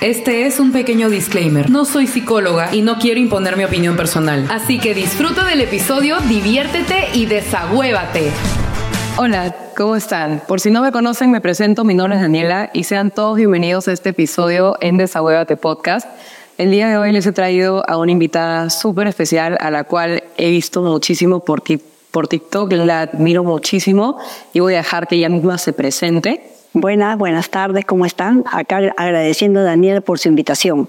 Este es un pequeño disclaimer. No soy psicóloga y no quiero imponer mi opinión personal. Así que disfruta del episodio, diviértete y desagüévate. Hola, ¿cómo están? Por si no me conocen, me presento, mi nombre es Daniela y sean todos bienvenidos a este episodio en Desagüévate Podcast. El día de hoy les he traído a una invitada súper especial a la cual he visto muchísimo por, por TikTok, la admiro muchísimo y voy a dejar que ella misma se presente. Buenas, buenas tardes, ¿cómo están? Acá agradeciendo a Daniel por su invitación.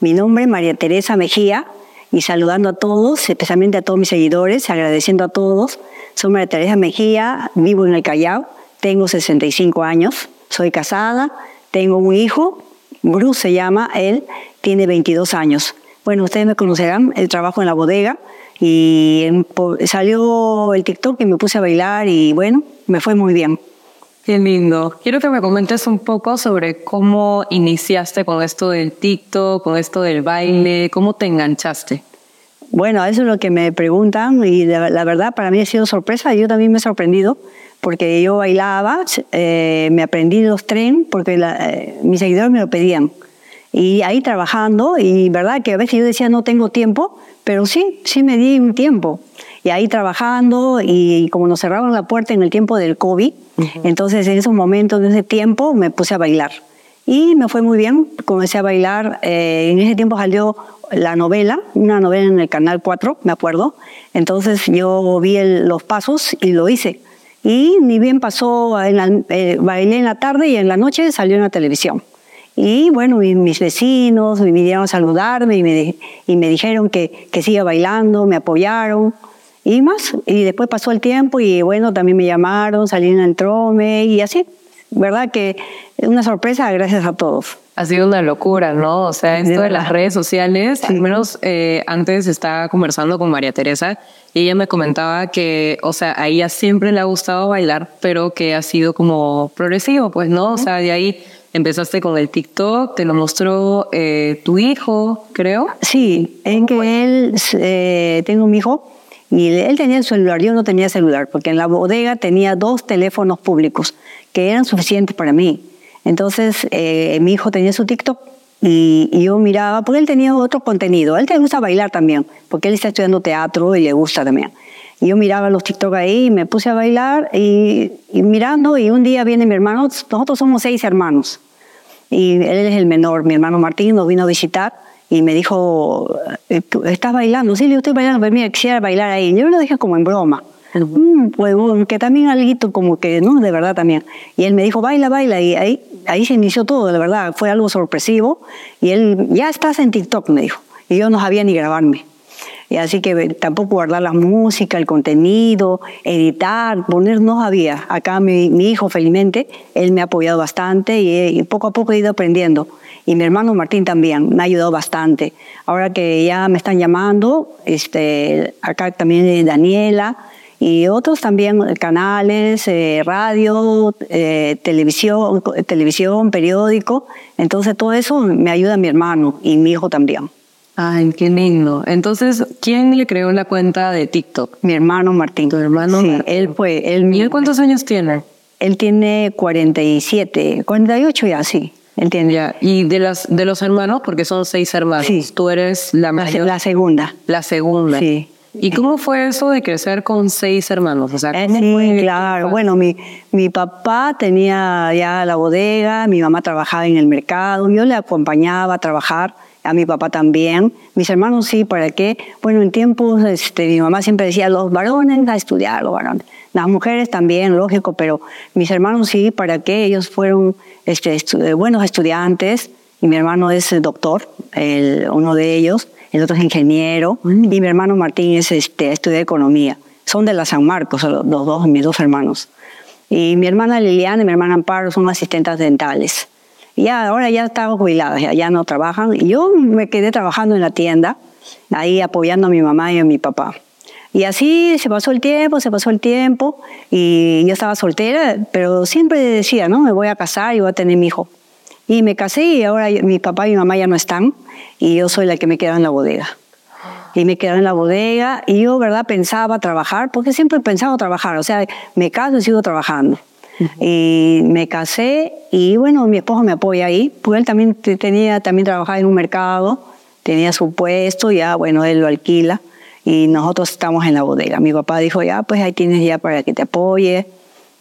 Mi nombre es María Teresa Mejía y saludando a todos, especialmente a todos mis seguidores, agradeciendo a todos. Soy María Teresa Mejía, vivo en el Callao, tengo 65 años, soy casada, tengo un hijo, Bruce se llama, él tiene 22 años. Bueno, ustedes me conocerán, el trabajo en la bodega y salió el TikTok y me puse a bailar y bueno, me fue muy bien. Qué lindo. Quiero que me comentes un poco sobre cómo iniciaste con esto del TikTok, con esto del baile, cómo te enganchaste. Bueno, eso es lo que me preguntan y la, verdad para mí ha sido sorpresa. Yo también me he sorprendido porque yo bailaba, eh, me aprendí los tren porque eh, mis seguidores me lo pedían. Y ahí trabajando, y verdad que a veces yo decía no tengo tiempo, pero sí, sí me di un tiempo. Y ahí trabajando, y como nos cerraron la puerta en el tiempo del COVID, entonces en esos momentos, en ese tiempo, me puse a bailar. Y me fue muy bien, comencé a bailar. Eh, en ese tiempo salió la novela, una novela en el Canal 4, me acuerdo. Entonces yo vi los pasos y lo hice. Y ni bien pasó, en eh, bailé en la tarde y en la noche salió en la televisión. Y bueno, mis vecinos me vinieron a saludarme y me, y me dijeron que, que siga bailando, me apoyaron y más. Y después pasó el tiempo y bueno, también me llamaron, salí en el trome y así. ¿Verdad? Que es una sorpresa gracias a todos. Ha sido una locura, ¿no? O sea, esto de las redes sociales, al menos eh, antes estaba conversando con María Teresa y ella me comentaba que, o sea, a ella siempre le ha gustado bailar, pero que ha sido como progresivo, pues, ¿no? O sea, de ahí empezaste con el TikTok, te lo mostró eh, tu hijo, creo. Sí, en que él, eh, tengo un hijo y él tenía el celular, yo no tenía celular, porque en la bodega tenía dos teléfonos públicos que eran suficientes para mí. Entonces, eh, mi hijo tenía su TikTok y, yo miraba, porque él tenía otro contenido. A él le gusta bailar también, porque él está estudiando teatro y le gusta también. Y yo miraba los TikTok ahí y me puse a bailar y, y mirando, y un día viene mi hermano, nosotros somos seis hermanos, y él es el menor, mi hermano Martín nos vino a visitar y me dijo, eh, ¿estás bailando? Sí, yo estoy bailando, pero mira, quisiera bailar ahí. Yo lo dije como en broma. Mm, pues, que también algo como que, ¿no? De verdad también. Y él me dijo, baila, baila. Y ahí, ahí se inició todo, de verdad. Fue algo sorpresivo. Y él, ya estás en TikTok, me dijo. Y yo no sabía ni grabarme. Y así que tampoco guardar la música, el contenido, editar, poner, no sabía. Acá mi, mi hijo, felizmente, él me ha apoyado bastante y, y poco a poco he ido aprendiendo y mi hermano Martín también me ha ayudado bastante. Ahora que ya me están llamando, este, acá también Daniela y otros también canales, eh, radio, eh, televisión, televisión, periódico. Entonces todo eso me ayuda mi hermano y mi hijo también. Ay, qué lindo. Entonces, ¿quién le creó la cuenta de TikTok? Mi hermano Martín. Tu hermano. Sí, él fue. Él, ¿Y él cuántos años tiene? Él tiene 47, 48 ya, sí. Entiendo. Y de los, de los hermanos, porque son seis hermanos, sí. tú eres la mayor. La segunda. La segunda. Sí. ¿Y cómo fue eso de crecer con seis hermanos? O sea, ¿cómo sí, fue claro. Bueno, mi, mi papá tenía ya la bodega, mi mamá trabajaba en el mercado, yo le acompañaba a trabajar, a mi papá también. Mis hermanos sí, ¿para qué? Bueno, en tiempos, este, mi mamá siempre decía, los varones a estudiar, los varones. Las mujeres también, lógico, pero mis hermanos sí, ¿para qué? Ellos fueron este, estu buenos estudiantes y mi hermano es doctor, el, uno de ellos, el otro es ingeniero y mi hermano Martín es este, estudia economía. Son de la San Marcos, los dos, mis dos hermanos. Y mi hermana Liliana y mi hermana Amparo son asistentes dentales. Ya, ahora ya están jubiladas, ya, ya no trabajan. Yo me quedé trabajando en la tienda, ahí apoyando a mi mamá y a mi papá. Y así se pasó el tiempo, se pasó el tiempo, y yo estaba soltera, pero siempre decía, ¿no? Me voy a casar y voy a tener mi hijo. Y me casé y ahora mi papá y mi mamá ya no están, y yo soy la que me queda en la bodega. Y me quedé en la bodega, y yo, ¿verdad? Pensaba trabajar, porque siempre he pensado trabajar, o sea, me caso y sigo trabajando. Y me casé y bueno, mi esposo me apoya ahí, porque él también te- tenía, también trabajaba en un mercado, tenía su puesto, ya bueno, él lo alquila y nosotros estamos en la bodega. Mi papá dijo, ya, pues ahí tienes ya para que te apoye.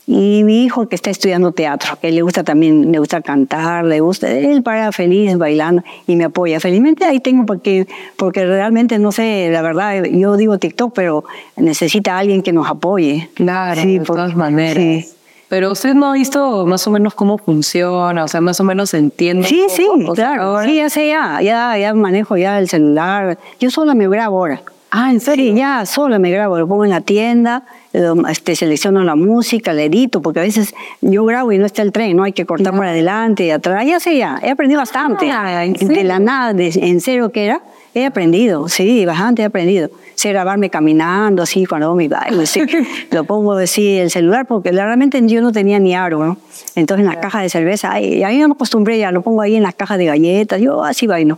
Y mi hijo que está estudiando teatro, que le gusta también, le gusta cantar, le gusta, él para feliz bailando y me apoya. Felizmente ahí tengo porque, porque realmente no sé, la verdad, yo digo TikTok, pero necesita alguien que nos apoye. Claro, Sí, de por- todas maneras. sí. Pero usted no ha visto más o menos cómo funciona, o sea, más o menos entiende. Sí, sí, poco, o sea, claro. ahora- Sí, ya sé, ya, ya, ya manejo ya el celular. Yo sola me grabo ahora. Ah, ¿en serio? Sí, ya sola me grabo, lo pongo en la tienda, lo- este, selecciono la música, le edito, porque a veces yo grabo y no está el tren, no hay que cortar por adelante y atrás. Ya sé, ya, he aprendido bastante. Ah, ¿en de serio? la nada, de, en serio que era, he aprendido, sí, bastante he aprendido. Sé grabarme caminando, así, cuando hago mi baile, sí. lo pongo así el celular, porque realmente yo no tenía ni aro, ¿no? Entonces en la caja de cerveza, ay, ahí no me acostumbré, ya lo pongo ahí en las cajas de galletas, yo así bailo.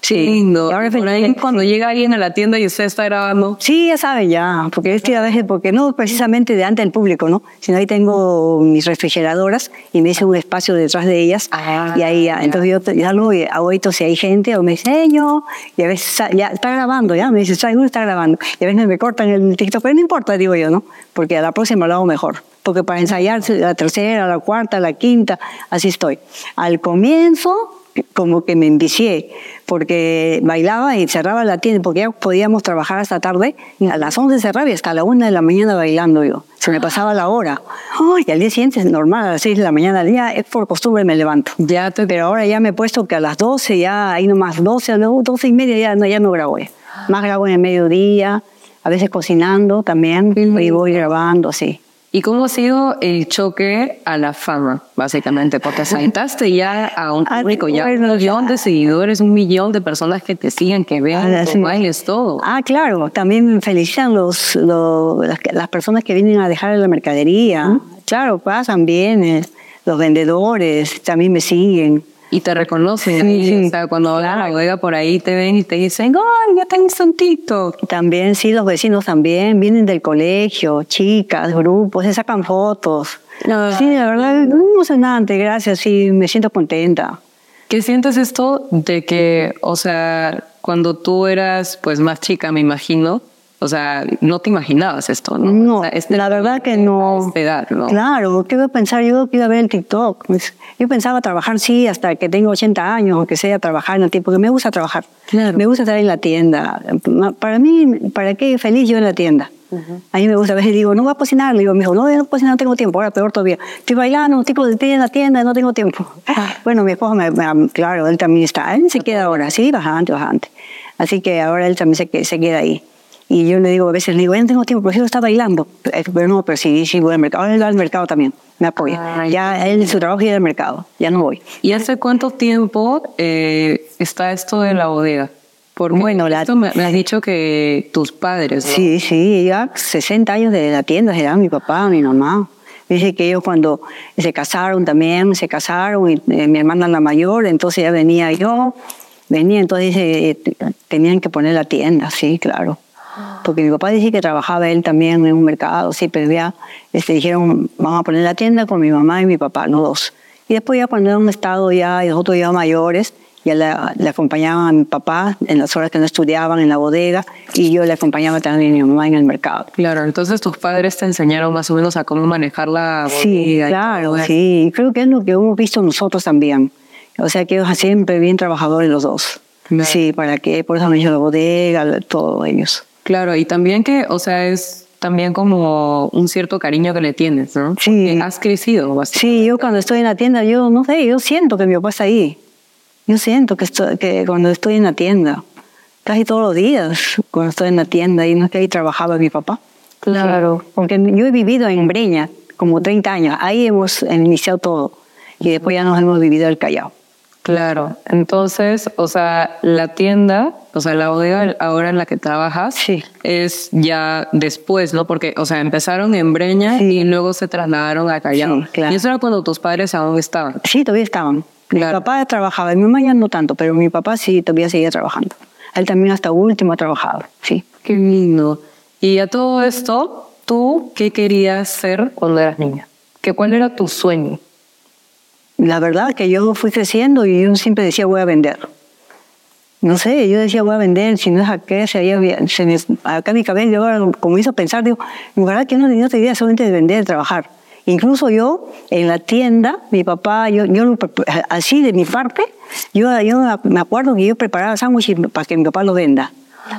Qué lindo. Y ahora por ahí cuando llega alguien a la tienda y usted está grabando. Sí, ya saben ya, porque es que a veces, porque no precisamente delante del público, ¿no? Sino ahí tengo mis refrigeradoras y me hice un espacio detrás de ellas Ah, y ahí ya, ya. entonces yo ya lo hago esto si hay gente o me enseño y a veces ya está grabando, ya me dice, está grabando y a veces me cortan el TikTok, pero no importa, digo yo, ¿no? Porque a la próxima lo hago mejor. Porque para ensayar la tercera, la cuarta, la quinta, así estoy. Al comienzo, como que me envicié, porque bailaba y cerraba la tienda, porque ya podíamos trabajar hasta tarde, a las 11 cerraba y hasta la 1 de la mañana bailando yo. Se me pasaba la hora. Ay, y al día siguiente es normal, a las 6 de la mañana, ya es por costumbre me levanto. Ya Pero ahora ya me he puesto que a las 12, ya ahí nomás 12, luego 12 y media ya no, ya no grabo. ya. Más grabo en el mediodía, a veces cocinando también, y voy grabando así. ¿Y cómo ha sido el choque a la fama, básicamente? Porque saltaste ya a un Ah, público, ya un millón de seguidores, un millón de personas que te siguen, que vean Ah, tus bailes, todo. Ah, claro, también felicitan los, los- las, las personas que vienen a dejar la mercadería. Claro, pasan bien, eh, los vendedores también me siguen. Y te reconocen. Sí, ahí, sí. O sea, cuando van a la bodega por ahí te ven y te dicen, ¡ay, ya tenés un TikTok! También, sí, los vecinos también, vienen del colegio, chicas, grupos, se sacan fotos. Sí, la verdad, muy emocionante, gracias, sí, me siento contenta. ¿Qué sientes esto de que, o sea, cuando tú eras pues más chica, me imagino, o sea, no te imaginabas esto, ¿no? No, O sea, este- la verdad que no. edad, ¿no? Claro, ¿qué iba a pensar yo que iba a ver el TikTok? Pues, yo pensaba trabajar, sí, hasta que tengo 80 años, aunque sea trabajar en el tiempo, porque me gusta trabajar. Claro. Me gusta estar en la tienda. Para mí, ¿para qué feliz yo en la tienda? A mí me gusta, a veces digo, no voy a cocinar. Le digo, me dijo, no, yo no cocinar, no tengo tiempo. Ahora peor todavía. Estoy bailando, estoy en la tienda, no tengo tiempo. Bueno, mi esposo, me, me- claro, él también está, él se queda ahora, sí, bastante, bastante. Así que ahora él también se, se queda ahí. Y yo le digo, a veces le digo, ya no tengo tiempo, prefiero estar bailando. Eh, Pero no, pero sí, sí voy al mercado. Ahora él va al mercado también, me apoya. Ah, ya él, su trabajo ir al mercado, ya no voy. ¿Y hace cuánto tiempo eh, está esto de la bodega? Porque Bueno, la- esto me, me has dicho que tus padres, ¿no? Sí, sí, ya 60 años de la tienda, era mi papá, mi mamá. Dice que ellos cuando se casaron también, se casaron, y eh, mi hermana la mayor, entonces ya venía yo, venía, entonces eh, t- tenían que poner la tienda, sí, claro. Porque mi papá dice que trabajaba él también en un mercado, sí, pero ya este, dijeron, vamos a poner la tienda con mi mamá y mi papá, los dos. Y después ya cuando han estado ya, y nosotros ya mayores, ya le, acompañaban a mi papá en las horas que no estudiaban en la bodega y yo le acompañaba también a mi mamá en el mercado. Claro, entonces tus padres te enseñaron más o menos a cómo manejar la bodega. Sí, claro, todo sí. Creo que es lo que hemos visto nosotros también. O sea, que ellos siempre bien trabajadores los dos. Claro. Sí, para que, por eso han hecho la bodega, todos ellos. Claro, y también que, o sea, es también como un cierto cariño que le tienes, ¿no? Sí. Has crecido bastante. Sí, yo cuando estoy en la tienda, yo no sé, yo siento que mi papá está ahí. Yo siento que, estoy, que cuando estoy en la tienda, casi todos los días, cuando estoy en la tienda, y no es que ahí trabajaba mi papá. Claro. Porque yo he vivido en Breña como 30 años, ahí hemos iniciado todo. Y después ya nos hemos vivido el Callao. Claro. Entonces, o sea, la tienda, o sea, la bodega ahora en la que trabajas Sí. es ya después, ¿no? Porque, o sea, empezaron en Breña Sí. y luego se trasladaron a Callao. Sí, claro. Y eso era cuando tus padres aún estaban. Sí, todavía estaban. Claro. Mi papá trabajaba, mi mamá ya no tanto, pero mi papá sí todavía seguía trabajando. Él también hasta último ha trabajado, sí. Qué lindo. Y a todo esto, ¿tú qué querías ser cuando eras niña? ¿Que ¿Cuál era tu sueño? La verdad que yo fui creciendo y yo siempre decía voy a vender. No sé, yo decía voy a vender, si no es acá, se había, se me, acá mi cabeza, ahora como hizo pensar, digo, en verdad que no, tenía idea solamente de vender, de trabajar. Incluso yo, en la tienda, mi papá, yo, yo así de mi parte, yo, yo me acuerdo que yo preparaba sándwiches para que mi papá lo venda.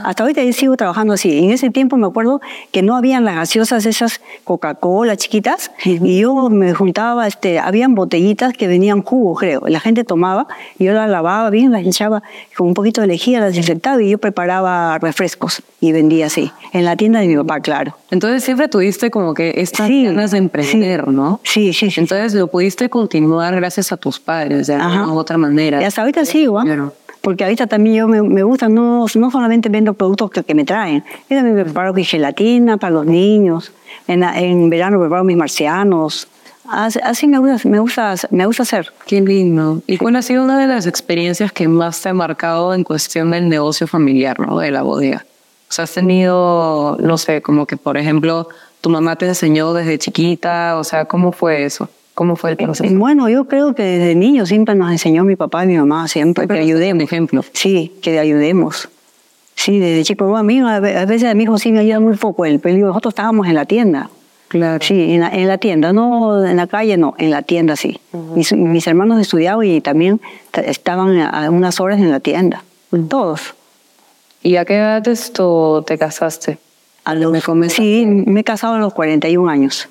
Hasta ahorita yo sigo trabajando así. En ese tiempo me acuerdo que no habían las gaseosas esas Coca-Cola chiquitas y yo me juntaba, este, habían botellitas que venían jugo, creo. La gente tomaba yo las lavaba bien, las echaba con un poquito de lejía, las desinfectaba y yo preparaba refrescos y vendía así. En la tienda de mi papá, claro. Entonces siempre tuviste como que estas ganas de emprender, ¿no? Sí, sí, sí. Entonces lo pudiste continuar gracias a tus padres, de alguna u otra manera. Y hasta ahorita sigo, ¿ah? Porque ahorita también yo me, me gusta, no, no solamente vendo productos que, que me traen, yo también preparo gelatina para los niños, en, en verano preparo mis marcianos, así, así me, gusta, me, gusta, me gusta hacer. Qué lindo. ¿Y cuál ha sido una de las experiencias que más te ha marcado en cuestión del negocio familiar, ¿no? de la bodega? O sea, has tenido, no sé, como que por ejemplo, tu mamá te enseñó desde chiquita, o sea, ¿cómo fue eso? ¿Cómo fue el proceso? Bueno, yo creo que desde niño siempre nos enseñó mi papá y mi mamá siempre que ayudemos. ejemplo. Sí, que ayudemos. Sí, desde chico. a mí a veces a mi hijo sí me ayuda muy poco él, pero nosotros estábamos en la tienda. Claro. Sí, en la, en la, tienda, no en la calle, no, en la tienda sí. mis, mis, hermanos estudiaban y también estaban a unas horas en la tienda, todos. ¿Y a qué edad esto te casaste? A los, me sí, me he casado a los 41 años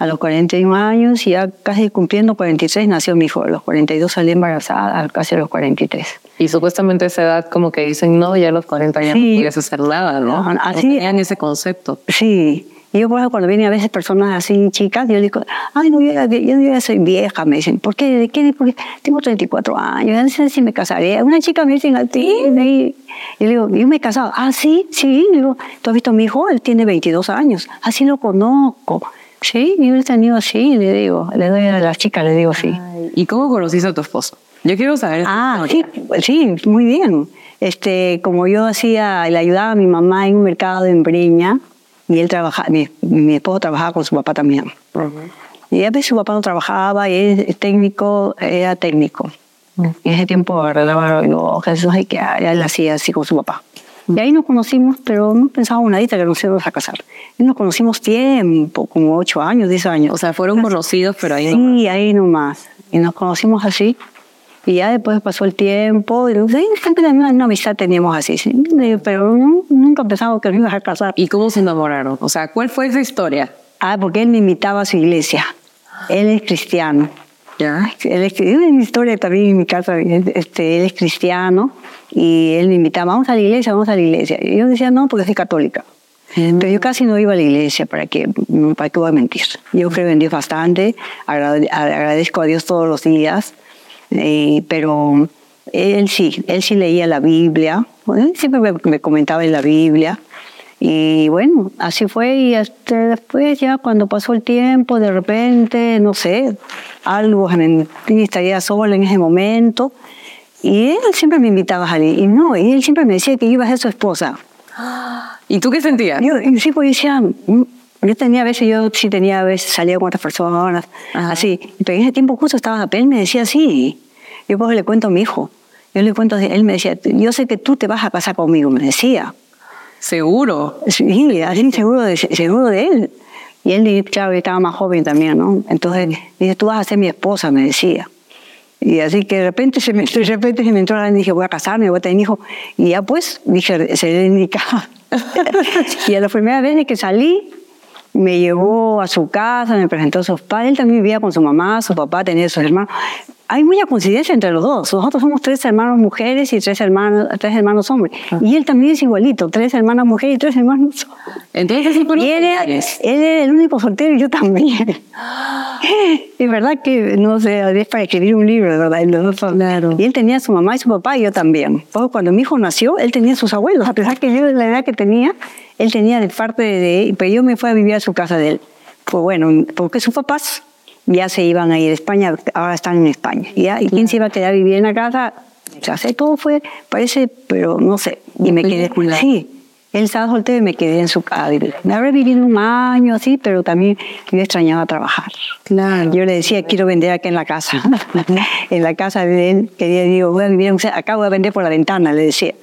a los 41 años y ya casi cumpliendo 46 nació mi hijo. A los 42 salí embarazada, casi a los 43. Y supuestamente esa edad como que dicen, no, ya a los 40 años sí. no puedes hacer nada, ¿no? Así. No tenían ese concepto. Sí. Y yo, por ejemplo, cuando vienen a veces personas así chicas, yo digo, ay, no, yo, yo, yo ya soy vieja, me dicen, ¿por qué? ¿De qué? Porque tengo 34 años, no sé si me casaré. Una chica me dice, a ti, y yo digo, yo me he casado. Ah, sí, sí. digo, ¿tú has visto a mi hijo? Él tiene 22 años. Así lo conozco. Sí, yo he tenido así, le digo, le doy a las chicas, le digo sí. ¿Y cómo conociste a tu esposo? Yo quiero saber. Ah, sí, sí, muy bien. Este, como yo hacía, le ayudaba a mi mamá en un mercado en Breña, y él trabajaba, mi, mi esposo trabajaba con su papá también. Uh -huh. Y a veces su papá no trabajaba, y él es técnico, era técnico. Uh -huh. Y en ese tiempo arreglaba los Jesús, y que él hacía así con su papá. Y ahí nos conocimos, pero no pensábamos nadita que nos íbamos a casar. Y nos conocimos tiempo, como ocho años, diez años. O sea, fueron conocidos, pero ahí Sí, nomás. ahí nomás. Y nos conocimos así. Y ya después pasó el tiempo, y siempre una, una amistad teníamos así, ¿sí? pero no, nunca pensamos que nos íbamos a casar. ¿Y cómo se enamoraron? O sea, ¿cuál fue esa historia? Ah, porque él me invitaba a su iglesia. Él es cristiano. ¿Ya? Él es, es una historia también en mi casa. Este, él es cristiano y él me invitaba, vamos a la iglesia, vamos a la iglesia. Y yo decía, no, porque soy católica. Mm. Pero yo casi no iba a la iglesia, ¿para qué, para qué voy a mentir? Yo creo en Dios bastante, agradezco a Dios todos los días, eh, pero él sí, él sí leía la Biblia, él siempre me, me comentaba en la Biblia. Y bueno, así fue y hasta después ya cuando pasó el tiempo, de repente, no sé, algo, estaría sola en ese momento. Y él siempre me invitaba a salir. Y no, y él siempre me decía que iba a ser su esposa. ¿Y tú qué sentías? Yo, sí, pues decía, yo tenía a veces, yo sí tenía a veces, salía con otras personas, Ajá. así. Pero en ese tiempo justo estaba, él me decía así. Yo pues le cuento a mi hijo. Yo le cuento, él me decía, yo sé que tú te vas a casar conmigo, me decía. ¿Seguro? Sí, así seguro de, seguro de él. Y él, claro, estaba más joven también, ¿no? Entonces, dice, tú vas a ser mi esposa, me decía. Y así que de repente se me, de repente se me entró la y dije, voy a casarme, voy a tener un hijo. Y ya pues, dije, se le indicaba. y a la primera vez que salí, me llevó a su casa, me presentó a sus padres. Él también vivía con su mamá, su papá, tenía sus hermanos. Hay mucha coincidencia entre los dos. Nosotros somos tres hermanos mujeres y tres hermanos, tres hermanos hombres. Ah. Y él también es igualito, tres hermanas mujeres y tres hermanos Entonces, y él él era el único soltero y yo también. es verdad que, no sé, es para escribir un libro, de verdad. Claro. Y él tenía a su mamá y su papá y yo también. Porque cuando mi hijo nació, él tenía a sus abuelos. A pesar que yo, la edad que tenía, él tenía de parte de... Pero yo me fui a vivir a su casa de él. Pues bueno, porque sus papás ya se iban a ir a España, ahora están en España. ¿ya? ¿Y quién se iba a quedar a vivir en la casa? O sea, todo fue, parece, pero no sé. Y me quedé, sí, Él estaba soltero y me quedé en su casa. Me habré vivido un año así, pero también yo extrañaba trabajar. Claro. Yo le decía, quiero vender acá en la casa. en la casa de él, quería, digo, voy a vivir, acá voy a vender por la ventana, le decía.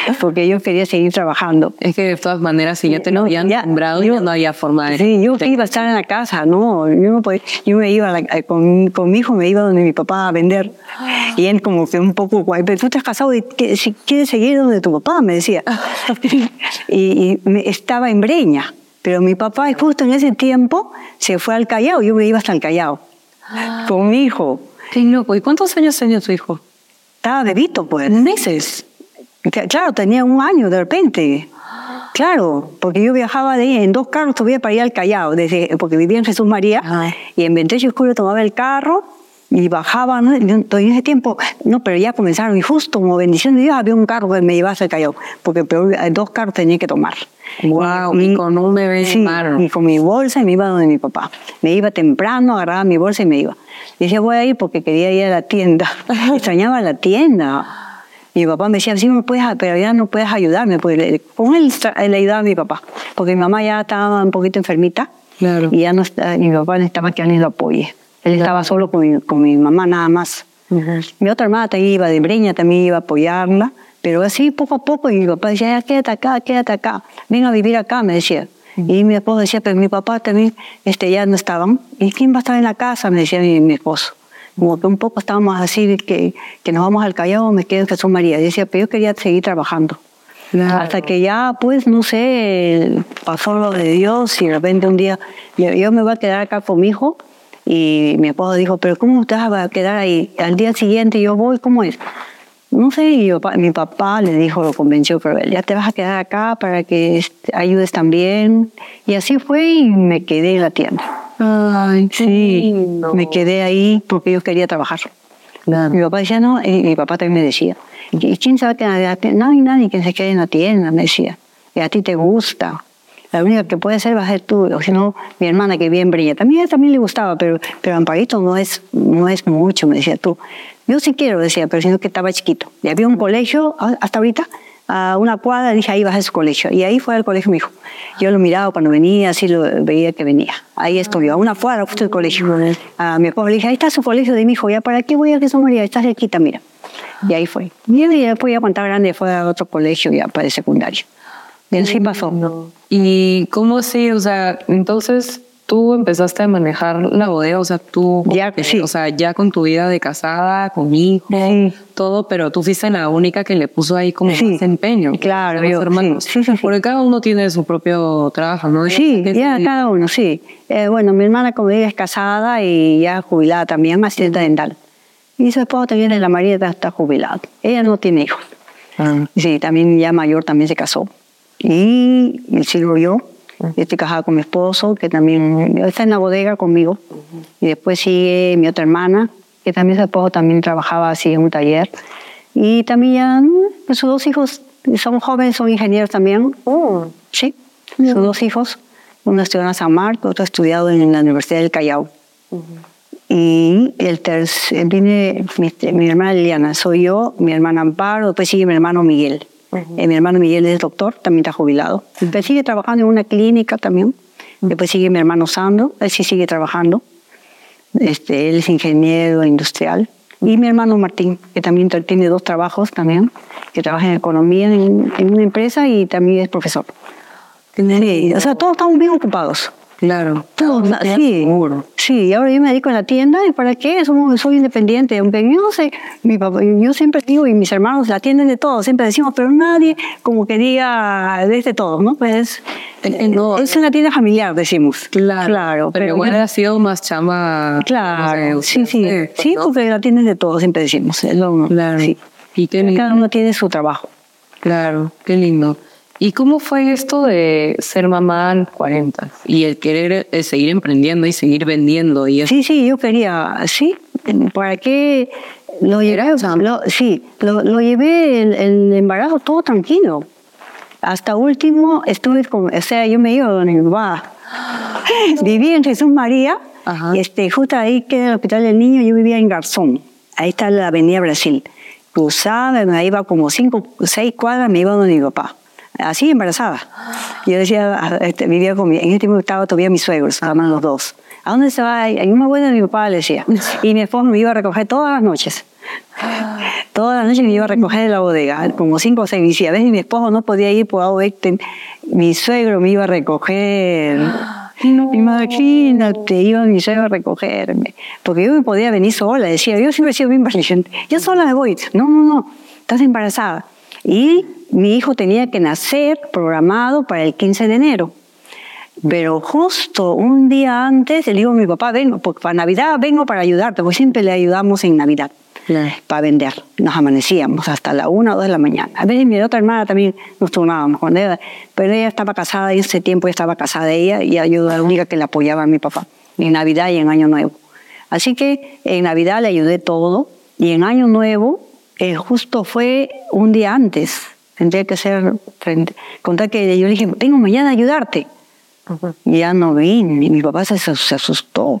Porque yo quería seguir trabajando. Es que de todas maneras, si ya te lo habían nombrado, ya no había forma de... Sí, yo iba a estar en la casa, no, yo no podía, yo me iba, eh, con, con, mi hijo me iba donde mi papá a vender. Y él como que un poco, pero tú te has casado y si quieres seguir donde tu papá, me decía. y, y estaba en Breña. Pero mi papá justo en ese tiempo se fue al Callao, yo me iba hasta el Callao con mi hijo. Qué loco. ¿Y cuántos años tenía tu hijo? Estaba bebito, pues. ¿Meses? Claro, tenía un año de repente. Claro, porque yo viajaba de ahí en dos carros todavía para ir al Callao, desde, porque vivía en Jesús María, y en Ventecho Oscuro tomaba el carro y bajaba, ¿no? en ese tiempo, no, pero ya comenzaron, y justo como bendición de Dios había un carro que me llevaba al Callao, porque dos carros tenía que tomar. Wow, y, con un bebé sí, y con mi bolsa y me iba donde mi papá. Me iba temprano, agarraba mi bolsa y me iba. Y decía, voy a ir porque quería ir a la tienda. Extrañaba la tienda. Mi papá me decía, sí, me puedes, pero ya no puedes ayudarme. Porque con él le ayudaba a mi papá, porque mi mamá ya estaba un poquito enfermita. Claro. Y ya no mi papá necesitaba que alguien lo apoye. Él estaba solo con mi, con mi mamá nada más. Mi otra hermana también iba de Breña, también iba a apoyarla. Pero así poco a poco, y mi papá decía, ya quédate acá, quédate acá, ven a vivir acá, me decía. Y mi esposo decía, pero mi papá también este, ya no estaban. ¿Y quién va a estar en la casa? Me decía mi, mi esposo. Como que un poco estábamos así, que, que nos vamos al Callao, me quedo en Jesús María. Y decía, pero yo quería seguir trabajando. Hasta que ya, pues, no sé, pasó lo de Dios y de repente un día yo, yo, me voy a quedar acá con mi hijo y mi esposo dijo, pero ¿cómo te vas a quedar ahí? Al día siguiente yo voy, ¿cómo es? no sé, y yo, mi papá le dijo, lo convenció, pero ya te vas a quedar acá para que ayudes también. Y así fue y me quedé en la tienda. Ay, sí, me quedé ahí porque yo quería trabajar. Mi papá decía, no, y mi papá también me decía, ¿y quién sabe que no hay nadie que se quede en la tienda? Me decía, y a ti te gusta. La única que puede ser va a ser tú, o si no, mi hermana que bien brilla. También, también le gustaba, pero, pero Amparito no es, no es mucho, me decía tú. Yo sí quiero, decía, pero sino que estaba chiquito. Y había un colegio, ah, hasta ahorita, a una cuadra, dije, ahí vas a ese colegio. Y ahí fue al colegio mi hijo. Yo lo miraba cuando venía, así lo veía que venía. Ahí estudió, a una cuadra justo el colegio. A mi esposo le dije, ahí está su colegio de mi hijo, ¿ya para qué voy a Jesús María? Está cerquita, mira. Y ahí fue. Y después ya cuando grande fue a otro colegio ya para el secundario. Y así pasó. ¿Y cómo así? O sea, entonces tú empezaste a manejar la bodega, o sea, tú, ya, sí. o sea, ya con tu vida de casada, con hijo, todo, pero tú fuiste la única que le puso ahí como sí. más empeño. Claro, yo, hermanos. Sí, sí, Porque cada uno tiene su propio trabajo, ¿no? Sí, ya cada uno, sí. Eh, bueno, mi hermana, como digo, es casada y ya jubilada también, asistente dental. Y su esposo también, la María, está jubilado. Ella no tiene hijos. Ah. Sí, también ya mayor, también se casó. Y, y sigo yo yo estoy casada con mi esposo, que también está en la bodega conmigo. Y después sigue mi otra hermana, que también su esposo también trabajaba así en un taller. Y también pues, sus dos hijos son jóvenes, son ingenieros también. Sí, sus dos hijos. Uno estudió en San Marcos, otro estudiado en la Universidad del Callao. Y el tercer, viene mi, mi, hermana Liliana, soy yo, mi hermana Amparo, después sigue mi hermano Miguel. Eh, mi hermano Miguel es doctor, también está jubilado. Después sigue trabajando en una clínica también. Después sigue mi hermano Sandro, él sí sigue trabajando. Este, él es ingeniero industrial. Y mi hermano Martín, que también tiene dos trabajos también, que trabaja en economía en, en una empresa y también es profesor. Sí, o sea, todos estamos bien ocupados. Claro. Todo, sí, seguro. sí, y ahora yo me dedico en la tienda, ¿y para qué? Somos, soy independiente, aunque yo no sé, mi papá, yo siempre digo, y mis hermanos la atienden de todo, siempre decimos, pero nadie como que diga desde todo, ¿no? Pues no, es una tienda familiar, decimos. Claro, claro pero, igual ha sido más chamba. Claro, sí, sí, sí, porque la atienden de todo, siempre decimos. Es lo, claro. Sí. Y Cada uno tiene su trabajo. Claro, qué lindo. ¿Y cómo fue esto de ser mamá en 40 y el querer seguir emprendiendo y seguir vendiendo? Y sí, sí, yo quería, sí, ¿para qué lo llevé? Lo, sí, lo, lo llevé el, el, embarazo todo tranquilo. Hasta último estuve con, o sea, yo me iba donde mi papá. Viví en Jesús María, Ajá. y este, justo ahí queda el Hospital del Niño, yo vivía en Garzón, ahí está la Avenida Brasil. Cruzaba, me iba como cinco, seis cuadras, me iba donde mi papá así embarazada. Yo decía, ah, este, vivía con mi, en este tiempo estaba todavía mis suegros, estaban los dos. ¿A dónde se va? Hay una buena de mi papá, le decía. Y mi esposo me iba a recoger todas las noches. Todas las noches me iba a recoger de la bodega, como cinco o seis. Y a veces mi esposo no podía ir por algo, mi suegro me iba a recoger. No. Imagínate, iba mi suegro a recogerme. Porque yo me podía venir sola. Decía, yo siempre he sido bien valiente. Yo sola me voy. No, no, no. Estás embarazada. Y mi hijo tenía que nacer programado para el 15 de enero. Pero justo un día antes le digo a mi papá, vengo, porque para Navidad vengo para ayudarte, porque siempre le ayudamos en Navidad para vender. Nos amanecíamos hasta la una o dos de la mañana. A veces mi otra hermana también nos turnábamos con ella, pero ella estaba casada y ese tiempo estaba casada ella y yo era la única que le apoyaba a mi papá en Navidad y en Año Nuevo. Así que en Navidad le ayudé todo y en Año Nuevo eh, justo fue un día antes. Tendría que ser, contar que yo le dije, tengo mañana a ayudarte. Y ya no vine, mi papá se, se asustó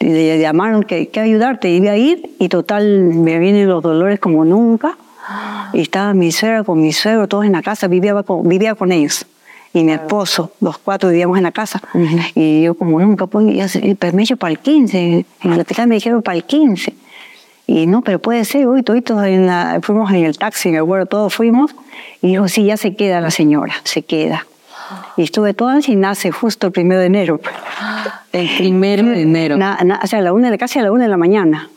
le llamaron que, que ayudarte, iba a ir y total me vienen los dolores como nunca. Y estaba mi suegra con mi suegro, todos en la casa, vivía con, vivía con ellos. Y mi esposo, los cuatro vivíamos en la casa. Y yo como nunca, pues, el permiso para el 15. En la me dijeron para el 15. Y no, pero puede ser, hoy todos en la, fuimos en el taxi, en el vuelo, todos fuimos. Y dijo, sí, ya se queda la señora, se queda. Y estuve toda y nace justo el primero de enero. El primero de enero. o sea, a la una, casi a la una de la mañana.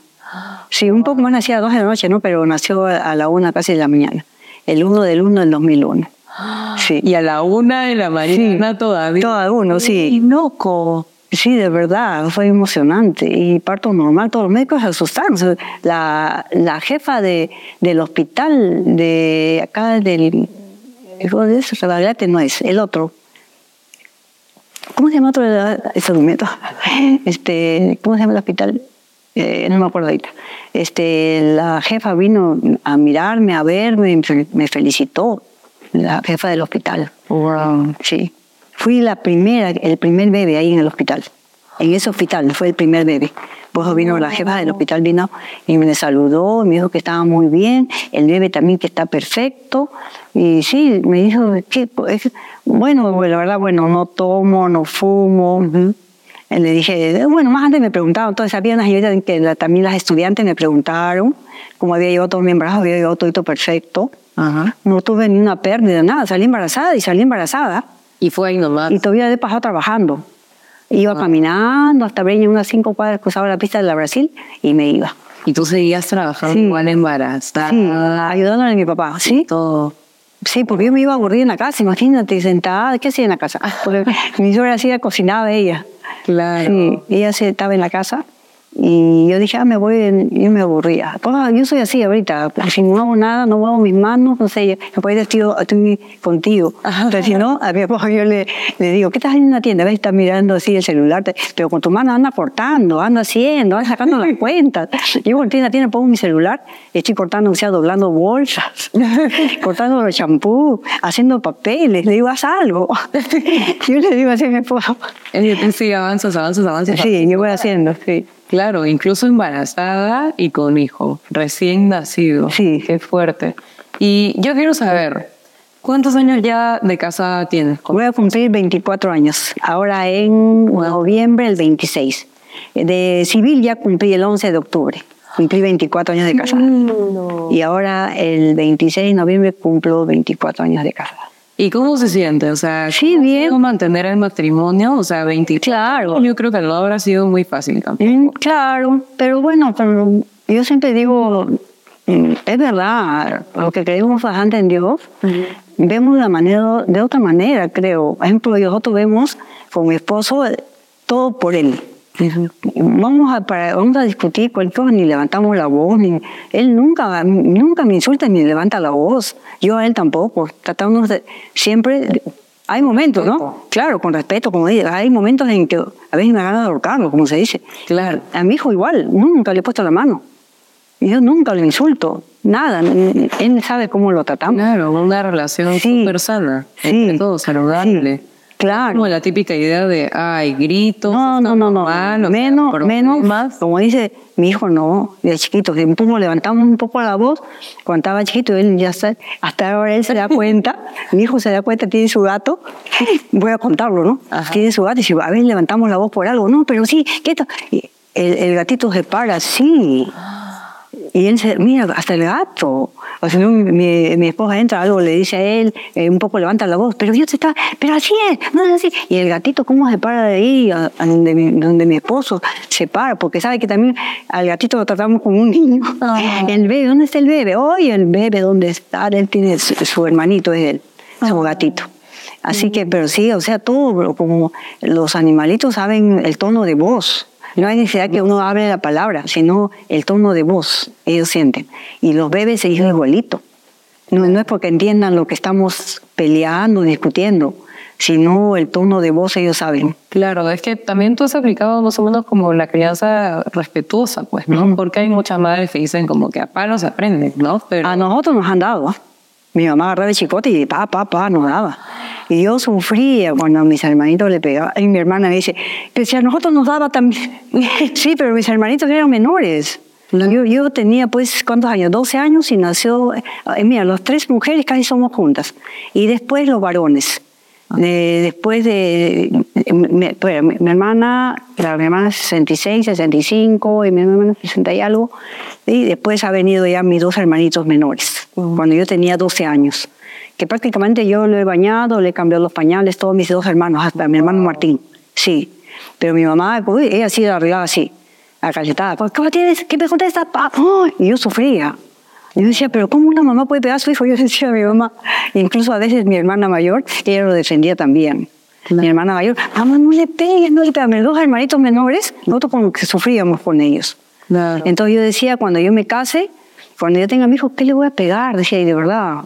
Sí, un poco más nacía a las dos de la noche, ¿no? Pero nació a la una casi de la mañana. El 1 del 1 del 2001. Sí. Y a la una de la mañana todavía. Todo uno, sí. loco. Sí, de verdad, fue emocionante. Y parto normal, todos los médicos se asustaron. La, la jefa de, del hospital de acá del el de eso, no es, el otro. ¿Cómo se llama otro ese documento? Este, ¿Cómo se llama el hospital? Eh, no me acuerdo ahorita. Este, la jefa vino a mirarme, a verme, me felicitó, la jefa del hospital. Wow. Sí. Fui la primera, el primer bebé ahí en el hospital. En ese hospital fue el primer bebé. Pues vino la jefa del hospital, vino y me saludó, me dijo que estaba muy bien, el bebé también que está perfecto. Y sí, me dijo, que bueno, la verdad, bueno, no tomo, no fumo. Le dije, bueno, más antes me preguntaban, entonces había unas señoritas que también las estudiantes me preguntaron cómo había llevado todo mi embarazo, había llevado todo perfecto. No tuve ni una pérdida, nada, salí embarazada y salí embarazada. Y fue ahí nomás. Y todavía he pasado trabajando. Iba caminando hasta Breña, unas cinco cuadras, cruzaba la pista de la Brasil y me iba. ¿Y tú seguías trabajando igual embarazada? Sí, ayudándole a mi papá, ¿sí? Todo. Sí, porque yo me iba a aburrir en la casa, imagínate, sentada, ¿qué hacía en la casa? Porque mi suegra hacía, cocinaba ella. Claro. Sí, ella se estaba en la casa y yo dije, ah, me voy, yo me aburría. Pues, yo soy así ahorita, si no hago nada, no muevo mis manos, no sé, me puedes decir, estoy contigo. Pero si no, a mi esposo yo le, le digo, ¿qué estás en una tienda? ¿Ves? Estás mirando así el celular, pero con tu mano anda cortando, anda haciendo, anda sacando las cuentas. Yo en tienda, tienda pongo mi celular, estoy cortando, o sea, doblando bolsas, cortando los champús, haciendo papeles, le digo, haz algo. yo le digo así a mi esposo. Sí, avanzas, avanzas, avanzas. Sí, yo voy haciendo, sí. Claro, incluso embarazada y con hijo, recién nacido. Sí. Qué fuerte. Y yo quiero saber, ¿cuántos años ya de casa tienes? Voy a cumplir 24 años, ahora en noviembre el 26. De civil ya cumplí el 11 de octubre. Cumplí 24 años de casada. Y ahora el 26 de noviembre cumplo 24 años de casada. ¿Y cómo se siente? O sea, sí, bien. ¿cómo mantener el matrimonio? O sea, 20. Claro. Yo creo que no habrá sido muy fácil también. Mm, claro, pero bueno, yo siempre digo, mm, es verdad, lo que creemos bastante en Dios, vemos la manera, de otra manera, creo. Por ejemplo, nosotros vemos con mi esposo todo por él. Vamos a, para, vamos a discutir cualquier cosa, ni levantamos la voz, ni, él nunca, nunca me insulta ni levanta la voz, yo a él tampoco, tratamos de, siempre, hay momentos, ¿no? Claro, con respeto, como dice, hay momentos en que a veces me ganas de ahorcarlo, como se dice. Claro. A mi hijo igual, nunca le he puesto la mano. Yo nunca le insulto, nada, él sabe cómo lo tratamos. Claro, una relación súper sana, sí, todo saludable. Claro. Como la típica idea de, ay, gritos. No, no, no, no. mal, o sea, menos, menos, como dice mi hijo, no, de chiquito, que un poco levantamos un poco la voz, cuando estaba chiquito, él ya está, hasta ahora él se da cuenta, mi hijo se da cuenta, tiene su gato, voy a contarlo, ¿no? Ajá. Tiene su gato y dice, a ver, levantamos la voz por algo, no, pero sí, ¿qué tal? El, el gatito se para, sí. Y él se, mira, hasta el gato. O no, mi, mi esposa entra, algo le dice a él, eh, un poco levanta la voz, pero yo te está, pero así es, no es así. Y el gatito, ¿cómo se para de ahí, a- a donde, mi, donde mi esposo se para? Porque sabe que también al gatito lo tratamos como un niño. El bebé, ¿dónde está el bebé? Oye, el bebé, ¿dónde está? Él tiene su, su hermanito, es él, su gatito. Así que, pero sí, o sea, todo, como los animalitos saben el tono de voz. No hay necesidad que uno hable la palabra, sino el tono de voz, ellos sienten. Y los bebés se dicen igualito. No, no es porque entiendan lo que estamos peleando, discutiendo, sino el tono de voz ellos saben. Claro, es que también tú has aplicado más o menos como la crianza respetuosa, pues, ¿no? Porque hay muchas madres que dicen como que a palos se aprenden, ¿no? Pero A nosotros nos han dado. ¿ah? Mi mamá agarraba el chicote y pa, pa, pa, nos daba. Y yo sufría cuando a mis hermanitos le pegaba. Y mi hermana me dice, pero si a nosotros nos daba también. sí, pero mis hermanitos eran menores. Yo, yo tenía, pues, ¿cuántos años? 12 años y nació. eh, mira, las tres mujeres casi somos juntas. Y después los varones. Eh, después de. Mi, espera, mi- mi hermana, la, mi hermana 66, 65 y mi hermana 60 y algo. Y después ha venido ya mis dos hermanitos menores, cuando yo tenía 12 años. Que prácticamente yo lo he bañado, le he cambiado los pañales, todos mis dos hermanos, hasta mi hermano Martín. Sí. Pero mi mamá, uy, ella sí la arreglaba así, a cachetada. "¿Por ¿Qué tienes? ¿Qué me contesta? Pa? Ay, Y yo sufría. Yo decía, pero ¿cómo una mamá puede pegar a su hijo? Yo decía a mi mamá. Incluso a veces mi hermana mayor, ella lo defendía también. Mi hermana mayor, mamá, no le pegues, no le pegues. Mis dos hermanitos menores, nosotros como que sufríamos con ellos. Claro. Entonces yo decía, cuando yo me case, cuando yo tenga mi hijo, ¿qué le voy a pegar? Decía, y de verdad.